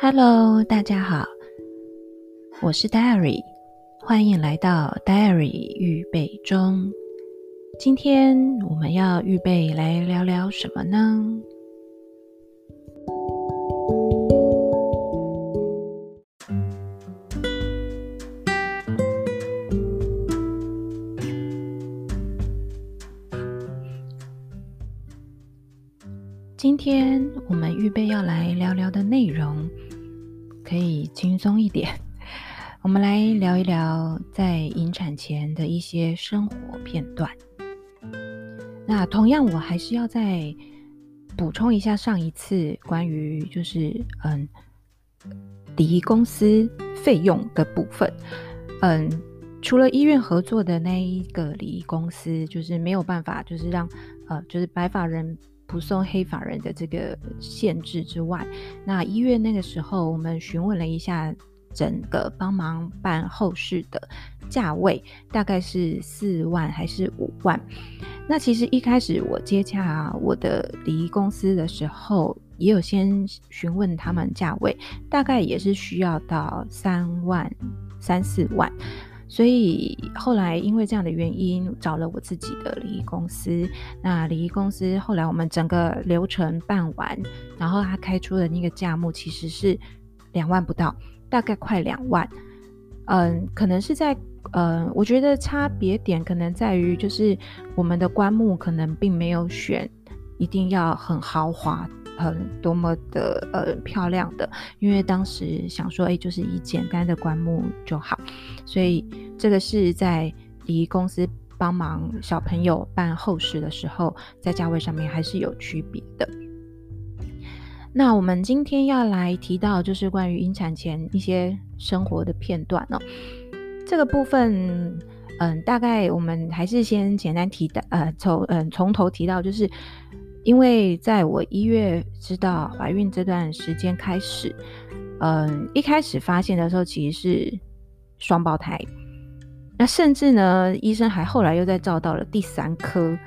Hello，大家好，我是 Diary，欢迎来到 Diary 预备中。今天我们要预备来聊聊什么呢？一些生活片段。那同样，我还是要再补充一下上一次关于就是嗯，礼仪公司费用的部分。嗯，除了医院合作的那一个礼仪公司，就是没有办法，就是让呃，就是白发人。不送黑发人的这个限制之外，那医院那个时候，我们询问了一下整个帮忙办后事的价位，大概是四万还是五万？那其实一开始我接洽我的礼仪公司的时候，也有先询问他们价位，大概也是需要到三万、三四万。所以后来因为这样的原因，找了我自己的礼仪公司。那礼仪公司后来我们整个流程办完，然后他开出的那个价目其实是两万不到，大概快两万。嗯，可能是在嗯，我觉得差别点可能在于就是我们的棺木可能并没有选一定要很豪华。很多么的呃漂亮的，因为当时想说，哎，就是以简单的棺木就好，所以这个是在离公司帮忙小朋友办后事的时候，在价位上面还是有区别的。那我们今天要来提到，就是关于引产前一些生活的片段哦。这个部分，嗯，大概我们还是先简单提的，呃，从嗯从头提到就是。因为在我一月知道怀孕这段时间开始，嗯，一开始发现的时候其实是双胞胎，那甚至呢，医生还后来又再照到了第三颗，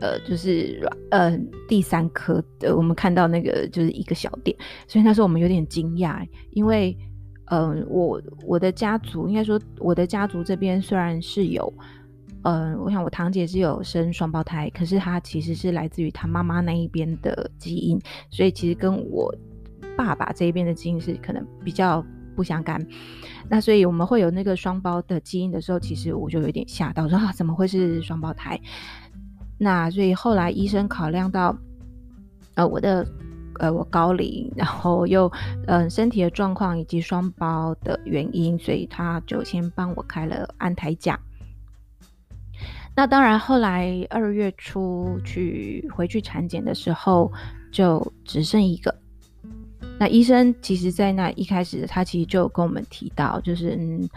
呃，就是呃第三颗的，我们看到那个就是一个小点，所以那时候我们有点惊讶，因为嗯，我我的家族应该说我的家族这边虽然是有。嗯、我想我堂姐是有生双胞胎，可是她其实是来自于她妈妈那一边的基因，所以其实跟我爸爸这一边的基因是可能比较不相干。那所以我们会有那个双胞的基因的时候，其实我就有点吓到，说啊怎么会是双胞胎？那所以后来医生考量到呃我的呃我高龄，然后又嗯、身体的状况以及双胞的原因，所以他就先帮我开了安胎假。那当然，后来二月初去回去产检的时候，就只剩一个。那医生其实，在那一开始，他其实就跟我们提到，就是嗯，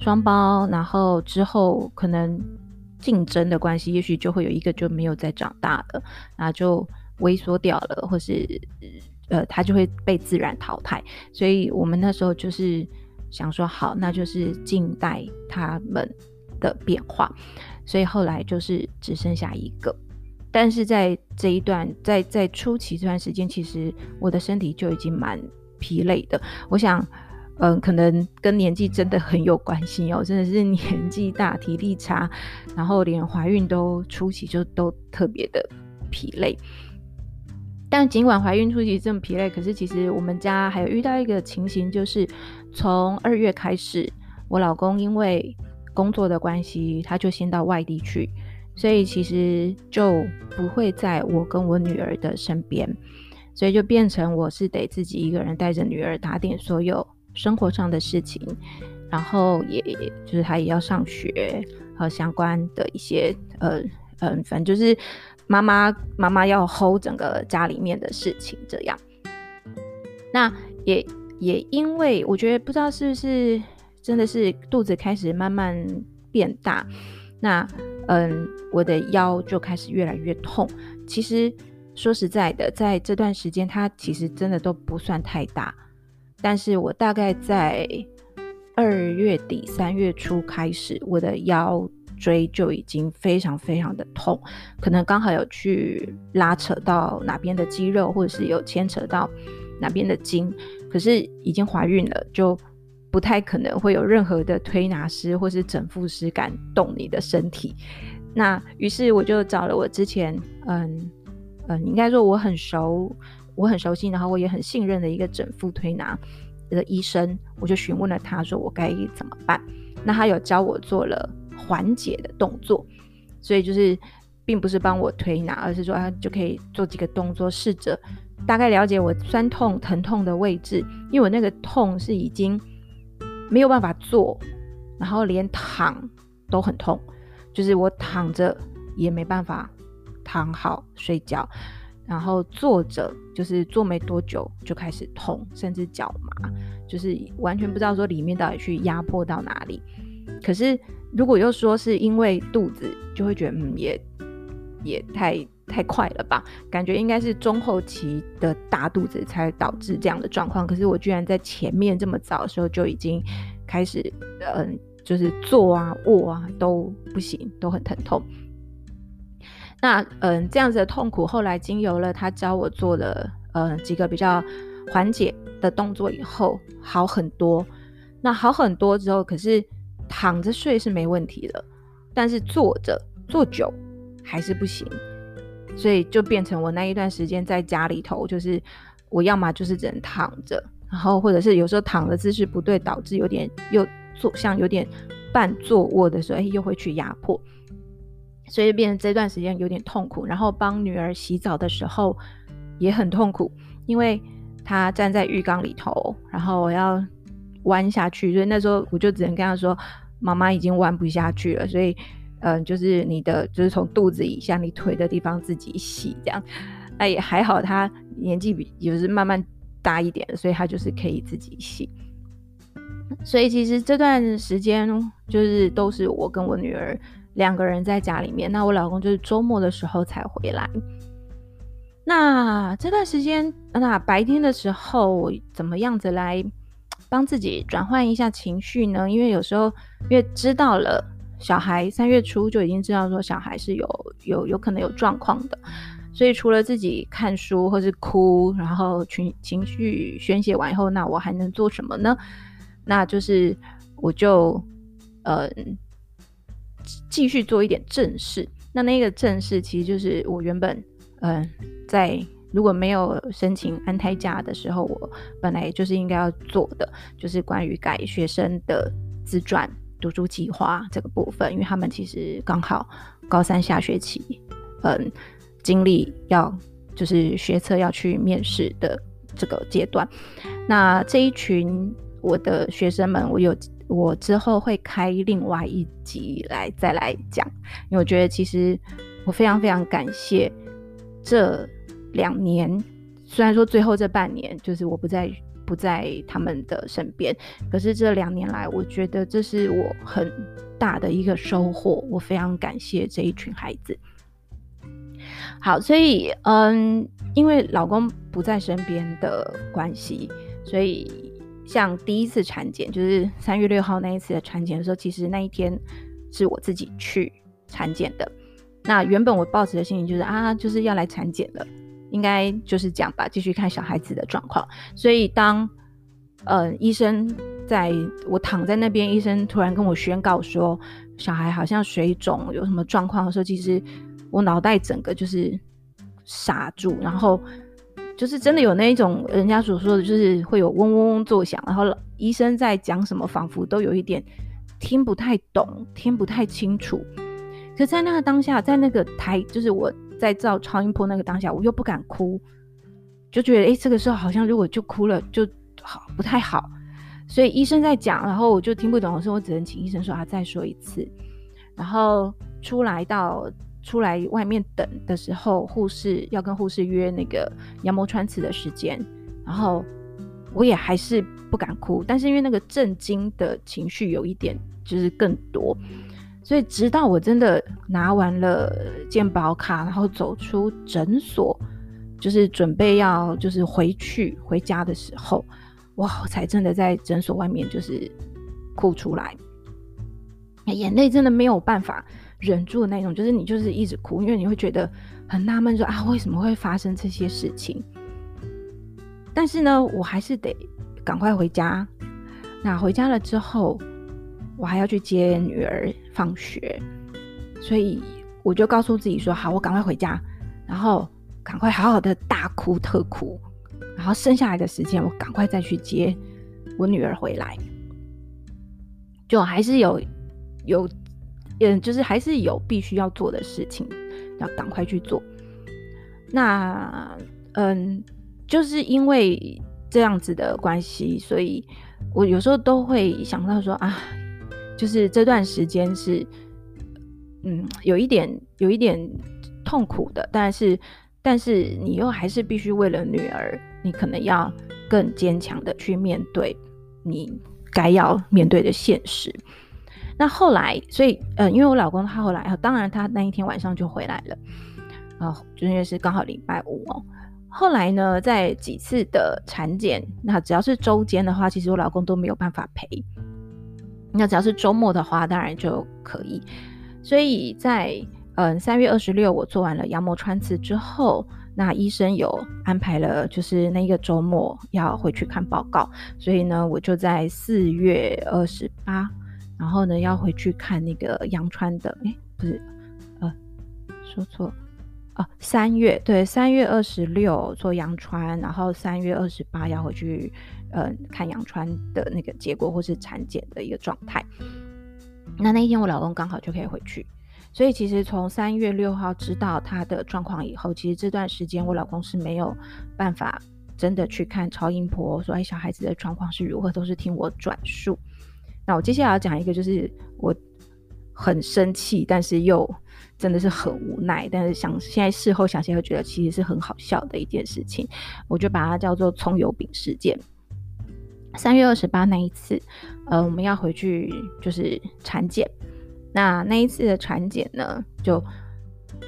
双胞，然后之后可能竞争的关系，也许就会有一个就没有再长大的，那就萎缩掉了，或是呃，他就会被自然淘汰。所以我们那时候就是想说，好，那就是静待他们的变化。所以后来就是只剩下一个，但是在这一段，在在初期这段时间，其实我的身体就已经蛮疲累的。我想，嗯、可能跟年纪真的很有关系哦，真的是年纪大，体力差，然后连怀孕都初期就都特别的疲累。但尽管怀孕初期这么疲累，可是其实我们家还有遇到一个情形，就是从二月开始，我老公因为工作的关系，他就先到外地去，所以其实就不会在我跟我女儿的身边，所以就变成我是得自己一个人带着女儿打点所有生活上的事情，然后也就是他也要上学和相关的一些呃嗯，反正就是妈妈妈妈要 hold 整个家里面的事情这样。那也也因为我觉得不知道是不是。真的是肚子开始慢慢变大，那嗯，我的腰就开始越来越痛。其实说实在的，在这段时间，它其实真的都不算太大，但是我大概在二月底三月初开始，我的腰椎就已经非常非常的痛，可能刚好有去拉扯到哪边的肌肉，或者是有牵扯到哪边的筋，可是已经怀孕了，就不太可能会有任何的推拿师或是整复师敢动你的身体。那于是我就找了我之前，嗯嗯，应该说我很熟，我很熟悉，然后我也很信任的一个整复推拿的医生，我就询问了他说我该怎么办。那他有教我做了缓解的动作，所以就是并不是帮我推拿，而是说他就可以做几个动作，试着大概了解我酸痛疼痛的位置，因为我那个痛是已经没有办法坐，然后连躺都很痛，就是我躺着也没办法躺好睡觉，然后坐着就是坐没多久就开始痛，甚至脚麻。就是完全不知道说里面到底去压迫到哪里，可是如果又说是因为肚子，就会觉得嗯也也太太快了吧，感觉应该是中后期的大肚子才导致这样的状况。可是我居然在前面这么早的时候就已经开始嗯，就是坐啊卧啊都不行，都很疼痛。那嗯这样子的痛苦，后来经由了他教我做了呃几个比较缓解的动作以后好很多，那好很多之后，可是躺着睡是没问题的，但是坐着坐久还是不行，所以就变成我那一段时间在家里头，就是我要么就是只能躺着，然后或者是有时候躺的姿势不对，导致有点又坐像有点半坐卧的时候，又会去压迫，所以变成这段时间有点痛苦，然后帮女儿洗澡的时候也很痛苦，因为。她站在浴缸里头，然后我要弯下去，所以那时候我就只能跟她说：“妈妈已经弯不下去了。”所以，嗯、就是你的，就是从肚子以下，你腿的地方自己洗这样。那也还好，她年纪比就是慢慢大一点，所以她就是可以自己洗。所以其实这段时间就是都是我跟我女儿两个人在家里面，那我老公就是周末的时候才回来。那这段时间，那白天的时候，我怎么样子来帮自己转换一下情绪呢？因为有时候，因为知道了小孩三月初就已经知道说小孩是有有有可能有状况的，所以除了自己看书或是哭，然后情情绪宣泄完以后，那我还能做什么呢？那就是我就呃继续做一点正事。那那个正事其实就是我原本。嗯、在如果没有申请安胎假的时候，我本来就是应该要做的，就是关于改学生的自传读书计划这个部分，因为他们其实刚好高三下学期，嗯，经历要就是学测要去面试的这个阶段。那这一群我的学生们，我有我之后会开另外一集来再来讲，因为我觉得其实我非常非常感谢。这两年，虽然说最后这半年就是我不在不在他们的身边，可是这两年来，我觉得这是我很大的一个收获。我非常感谢这一群孩子。好，所以嗯，因为老公不在身边的关系，所以像第一次产检，就是三月六号那一次的产检的时候，其实那一天是我自己去产检的。那原本我抱持的心情就是啊，就是要来产检了，应该就是这样吧，继续看小孩子的状况。所以当呃医生在我躺在那边，医生突然跟我宣告说小孩好像水肿，有什么状况的时候，其实我脑袋整个就是傻住，然后就是真的有那一种人家所说的就是会有嗡嗡嗡作响，然后医生在讲什么，仿佛都有一点听不太懂，听不太清楚。可在那个当下，在那个台，就是我在照超音波那个当下，我又不敢哭，就觉得哎、这个时候好像如果就哭了就好不太好，所以医生在讲，然后我就听不懂的时候，我只能请医生说啊，再说一次。然后出来到出来外面等的时候，护士要跟护士约那个羊膜穿刺的时间，然后我也还是不敢哭，但是因为那个震惊的情绪有一点就是更多。所以，直到我真的拿完了健保卡，然后走出诊所，就是准备要就是回去回家的时候，哇，我才真的在诊所外面就是哭出来，眼泪真的没有办法忍住的那种，就是你就是一直哭，因为你会觉得很纳闷，说啊，为什么会发生这些事情？但是呢，我还是得赶快回家。那回家了之后，我还要去接女儿放学，所以我就告诉自己说：好，我赶快回家，然后赶快好好的大哭特哭，然后剩下来的时间我赶快再去接我女儿回来。就还是有有，嗯，就是还是有必须要做的事情，要赶快去做。那，嗯，就是因为这样子的关系，所以我有时候都会想到说啊，就是这段时间是，嗯，有一点有一点痛苦的，但是但是你又还是必须为了女儿，你可能要更坚强的去面对你。该要面对的现实。那后来，所以，呃，因为我老公他后来，当然他那一天晚上就回来了，啊，就因为是刚好礼拜五哦。后来呢，在几次的产检，那只要是周间的话，其实我老公都没有办法陪。那只要是周末的话，当然就可以。所以在，嗯，三月二十六，我做完了羊膜穿刺之后。那医生有安排了，就是那个周末要回去看报告，所以呢，我就在四月二十八，然后呢要回去看那个羊穿的，诶，不是，呃，说错，哦，三月，对，三月二十六做羊穿，然后三月二十八要回去，呃，看羊穿的那个结果或是产检的一个状态。那那一天我老公刚好就可以回去。所以其实从三月六号知道他的状况以后，其实这段时间我老公是没有办法真的去看超音波，说哎，小孩子的状况是如何，都是听我转述。那我接下来要讲一个，就是我很生气，但是又真的是很无奈，但是想现在事后想起来，觉得其实是很好笑的一件事情，我就把它叫做葱油饼事件。三月二十八那一次，呃，我们要回去就是产检。那那一次的产检呢，就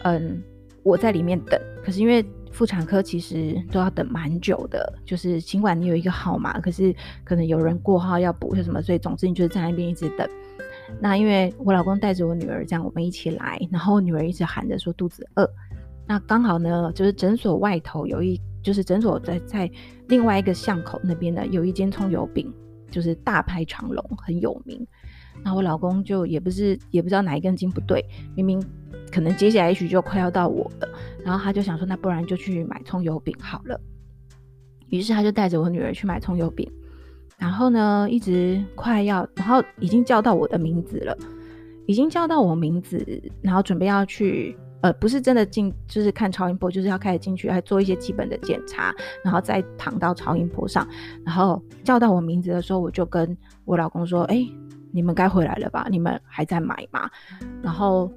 嗯，我在里面等，可是因为妇产科其实都要等蛮久的，就是尽管你有一个号码，可是可能有人过号要补些什么，所以总之你就是在那边一直等。那因为我老公带着我女儿这样，我们一起来，然后女儿一直喊着说肚子饿。那刚好呢，就是诊所外头有一，就是诊所在在另外一个巷口那边呢，有一间葱油饼，就是大排长龙，很有名。那我老公就也不是也不知道哪一根筋不对，明明可能接下来也许就快要到我了，然后他就想说，那不然就去买葱油饼好了。于是他就带着我女儿去买葱油饼，然后呢，一直快要，然后已经叫到我的名字了，已经叫到我名字，然后准备要去，呃，不是真的进，就是看超音波，就是要开始进去，还做一些基本的检查，然后再躺到超音波上，然后叫到我名字的时候，我就跟我老公说，哎。你们该回来了吧？你们还在买吗？然后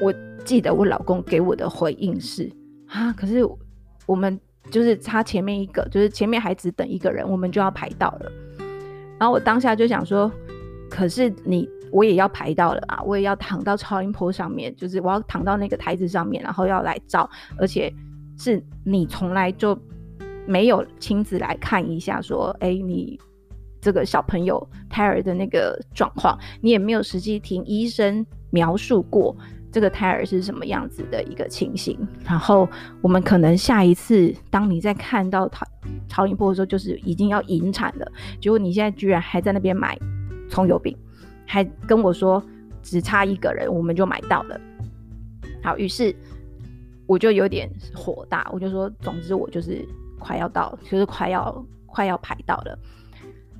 我记得我老公给我的回应是啊，可是我们就是差前面一个，就是前面还只等一个人，我们就要排到了。然后我当下就想说，可是你我也要排到了啊，我也要躺到超音波上面，就是我要躺到那个台子上面，然后要来照，而且是你从来就没有亲自来看一下，说，哎，你。这个小朋友胎儿的那个状况，你也没有实际听医生描述过这个胎儿是什么样子的一个情形。然后我们可能下一次，当你在看到超超音波的时候，就是已经要引产了。结果你现在居然还在那边买葱油饼，还跟我说只差一个人，我们就买到了。好，于是我就有点火大，我就说，总之我就是快要到，就是快要快要排到了。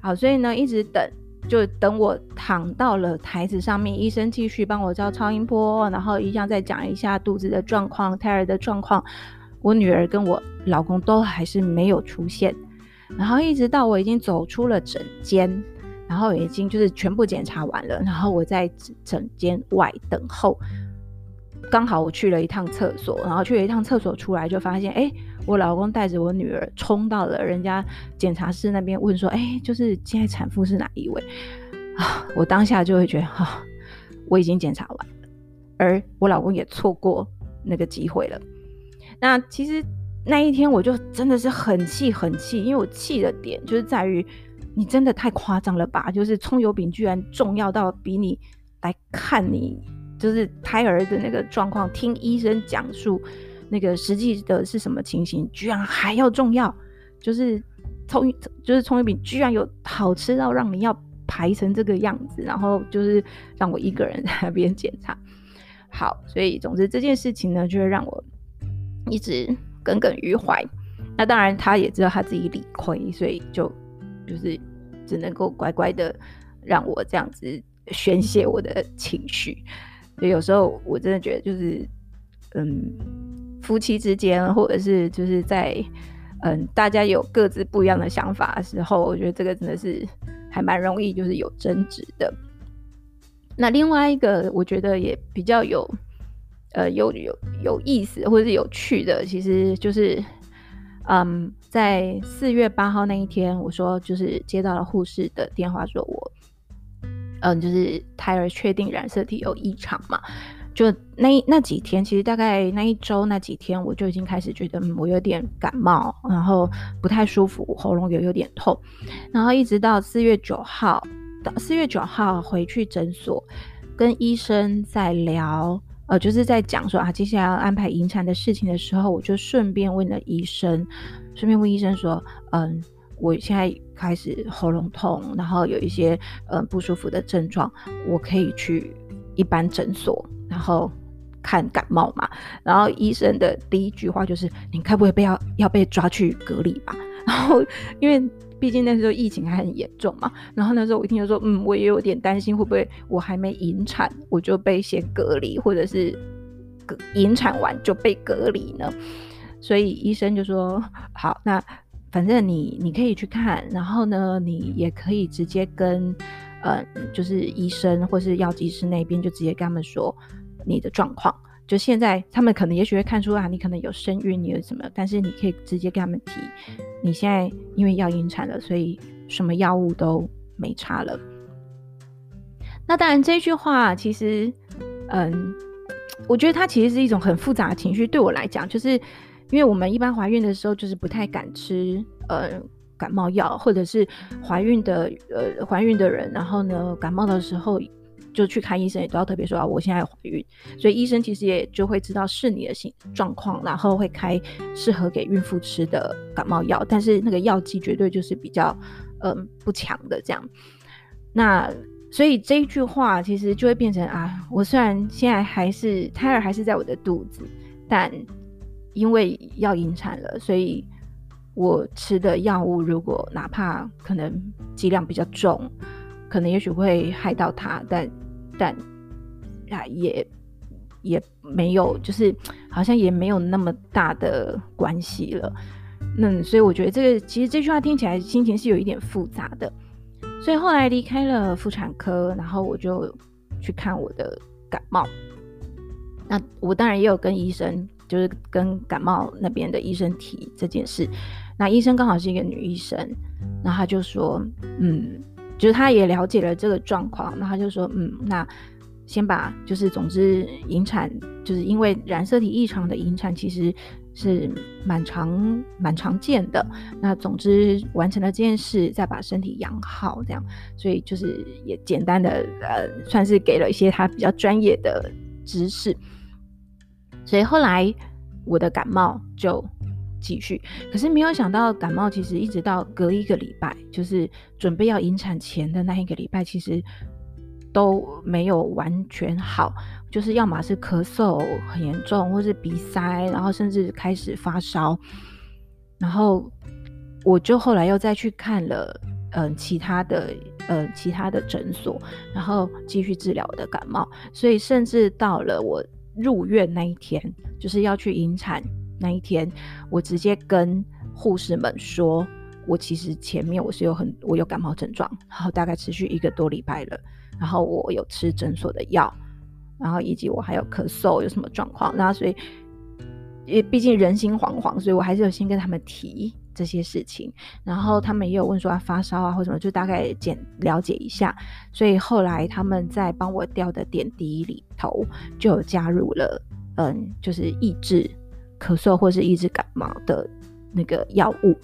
好，所以呢，一直等，就等我躺到了台子上面，医生继续帮我照超音波，然后一样再讲一下肚子的状况、胎儿的状况。我女儿跟我老公都还是没有出现，然后一直到我已经走出了诊间，然后已经就是全部检查完了，然后我在诊间外等候。刚好我去了一趟厕所，然后去了一趟厕所出来就发现，哎。我老公带着我女儿冲到了人家检查室那边，问说：“哎、就是现在产妇是哪一位？”啊，我当下就会觉得，哈、啊，我已经检查完了，而我老公也错过那个机会了。那其实那一天我就真的是很气很气，因为我气的点就是在于你真的太夸张了吧？就是葱油饼居然重要到比你来看你就是胎儿的那个状况，听医生讲述。那个实际的是什么情形，居然还要重要？就是葱就是葱油饼居然有好吃到让你要排成这个样子，然后就是让我一个人在 那边检查。好，所以总之这件事情呢，就会让我一直耿耿于怀。那当然，他也知道他自己理亏，所以就就是只能够乖乖的让我这样子宣泄我的情绪。所以有时候我真的觉得，就是嗯，夫妻之间，或者是就是在嗯大家有各自不一样的想法的时候，我觉得这个真的是还蛮容易就是有争执的。那另外一个，我觉得也比较有，呃，有有有意思或者是有趣的，其实就是，嗯，在四月八号那一天，我说就是接到了护士的电话，说我，嗯，就是胎儿确定染色体有异常嘛，就那那几天，其实大概那一周那几天，我就已经开始觉得我有点感冒，然后不太舒服，喉咙也有点痛，然后一直到四月九号。到四月九号回去诊所，跟医生在聊，呃，就是在讲说啊，接下来要安排引产的事情的时候，我就顺便问了医生，顺便问医生说，嗯，我现在开始喉咙痛，然后有一些呃不舒服的症状，我可以去一般诊所，然后看感冒嘛？然后医生的第一句话就是，你该不会被要要被抓去隔离吧？然后因为。毕竟那时候疫情还很严重嘛，然后那时候我一听就说，嗯，我也有点担心会不会我还没引产我就被先隔离，或者是引产完就被隔离呢？所以医生就说，好，那反正你你可以去看，然后呢，你也可以直接跟，呃，就是医生或是药剂师那边就直接跟他们说你的状况。就现在，他们可能也许会看出啊，你可能有身孕，你有什么？但是你可以直接跟他们提，你现在因为要引产了，所以什么药物都没差了。那当然，这句话其实，嗯，我觉得它其实是一种很复杂的情绪。对我来讲，就是因为我们一般怀孕的时候，就是不太敢吃呃感冒药，或者是怀孕的呃怀孕的人，然后呢感冒的时候。就去看医生，也都要特别说啊，我现在怀孕，所以医生其实也就会知道是你的状状况，然后会开适合给孕妇吃的感冒药，但是那个药剂绝对就是比较嗯不强的这样。那所以这一句话其实就会变成啊，我虽然现在还是胎儿还是在我的肚子，但因为要引产了，所以我吃的药物如果哪怕可能剂量比较重，可能也许会害到他，但。但啊，也也没有，就是好像也没有那么大的关系了。那所以我觉得这个其实这句话听起来心情是有一点复杂的。所以后来离开了妇产科，然后我就去看我的感冒。那我当然也有跟医生，就是跟感冒那边的医生提这件事。那医生刚好是一个女医生，那他就说，嗯。就是他也了解了这个状况，那他就说，嗯，那先把就是总之引产，就是因为染色体异常的引产其实是蛮常蛮常见的。那总之完成了这件事，再把身体养好，这样，所以就是也简单的呃，算是给了一些他比较专业的知识。所以后来我的感冒就。继续，可是没有想到感冒其实一直到隔一个礼拜，就是准备要引产前的那一个礼拜，其实都没有完全好，就是要么是咳嗽很严重，或是鼻塞，然后甚至开始发烧，然后我就后来又再去看了，嗯、其他的，呃，其他的诊所，然后继续治疗我的感冒，所以甚至到了我入院那一天，就是要去引产。那一天，我直接跟护士们说，我其实前面我是有很我有感冒症状，然后大概持续一个多礼拜了，然后我有吃诊所的药，然后以及我还有咳嗽，有什么状况，那所以也毕竟人心惶惶，所以我还是有先跟他们提这些事情，然后他们也有问说啊发烧啊或什么，就大概简了解一下，所以后来他们在帮我吊的点滴里头就有加入了，嗯，就是抑制。咳嗽或是抑制感冒的那个药物，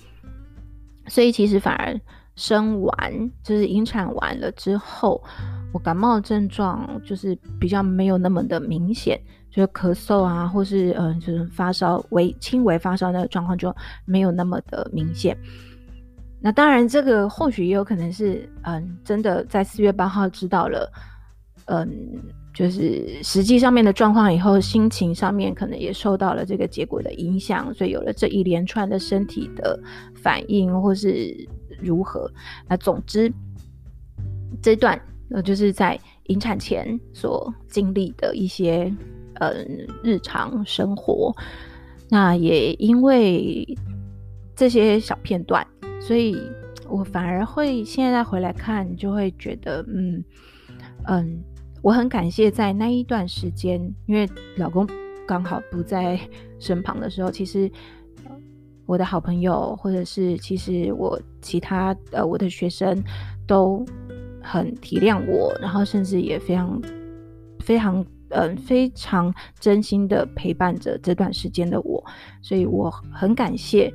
所以其实反而生完就是引产完了之后，我感冒的症状就是比较没有那么的明显，就是咳嗽啊，或是嗯、就是发烧微轻微发烧那个状况就没有那么的明显。那当然，这个或许也有可能是，嗯，真的在四月八号知道了，嗯，就是实际上面的状况以后，心情上面可能也受到了这个结果的影响，所以有了这一连串的身体的反应，或是如何。那总之，这段呃，就是在引产前所经历的一些，嗯，日常生活。那也因为这些小片段，所以我反而会现在回来看，就会觉得，嗯嗯，我很感谢在那一段时间，因为老公刚好不在身旁的时候，其实我的好朋友，或者是其实我其他呃我的学生都很体谅我，然后甚至也非常非常。嗯，非常真心的陪伴着这段时间的我，所以我很感谢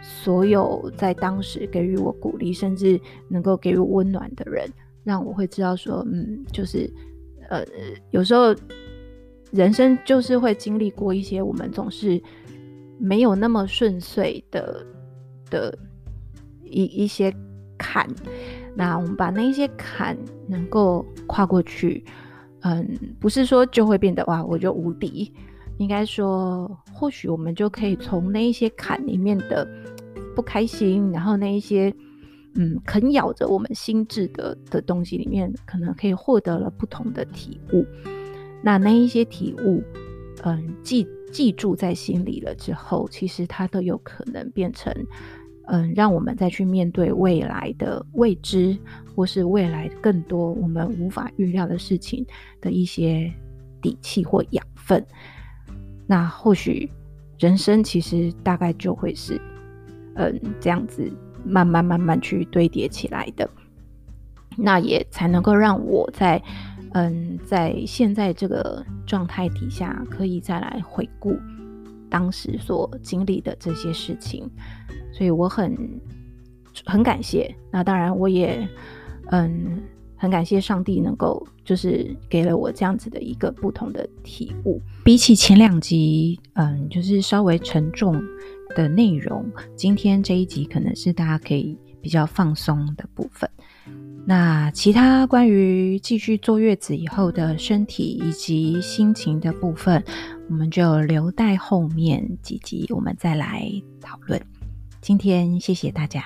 所有在当时给予我鼓励，甚至能够给予温暖的人，让我会知道说，嗯，就是呃，有时候人生就是会经历过一些我们总是没有那么顺遂的的一一些坎，那我们把那一些坎能够跨过去。嗯，不是说就会变得哇，我就无敌。应该说，或许我们就可以从那一些坎里面的不开心，然后那一些嗯啃咬着我们心智的的东西里面，可能可以获得了不同的体悟。那那一些体悟，嗯，记记住在心里了之后，其实它都有可能变成。嗯，让我们再去面对未来的未知，或是未来更多我们无法预料的事情的一些底气或养分。那或许人生其实大概就会是，嗯，这样子慢慢慢慢去堆叠起来的。那也才能够让我在，嗯，在现在这个状态底下，可以再来回顾当时所经历的这些事情。所以我很很感谢，那当然我也嗯很感谢上帝能够就是给了我这样子的一个不同的体悟。比起前两集，嗯，就是稍微沉重的内容，今天这一集可能是大家可以比较放松的部分。那其他关于继续坐月子以后的身体以及心情的部分，我们就留待后面几集我们再来讨论。今天谢谢大家。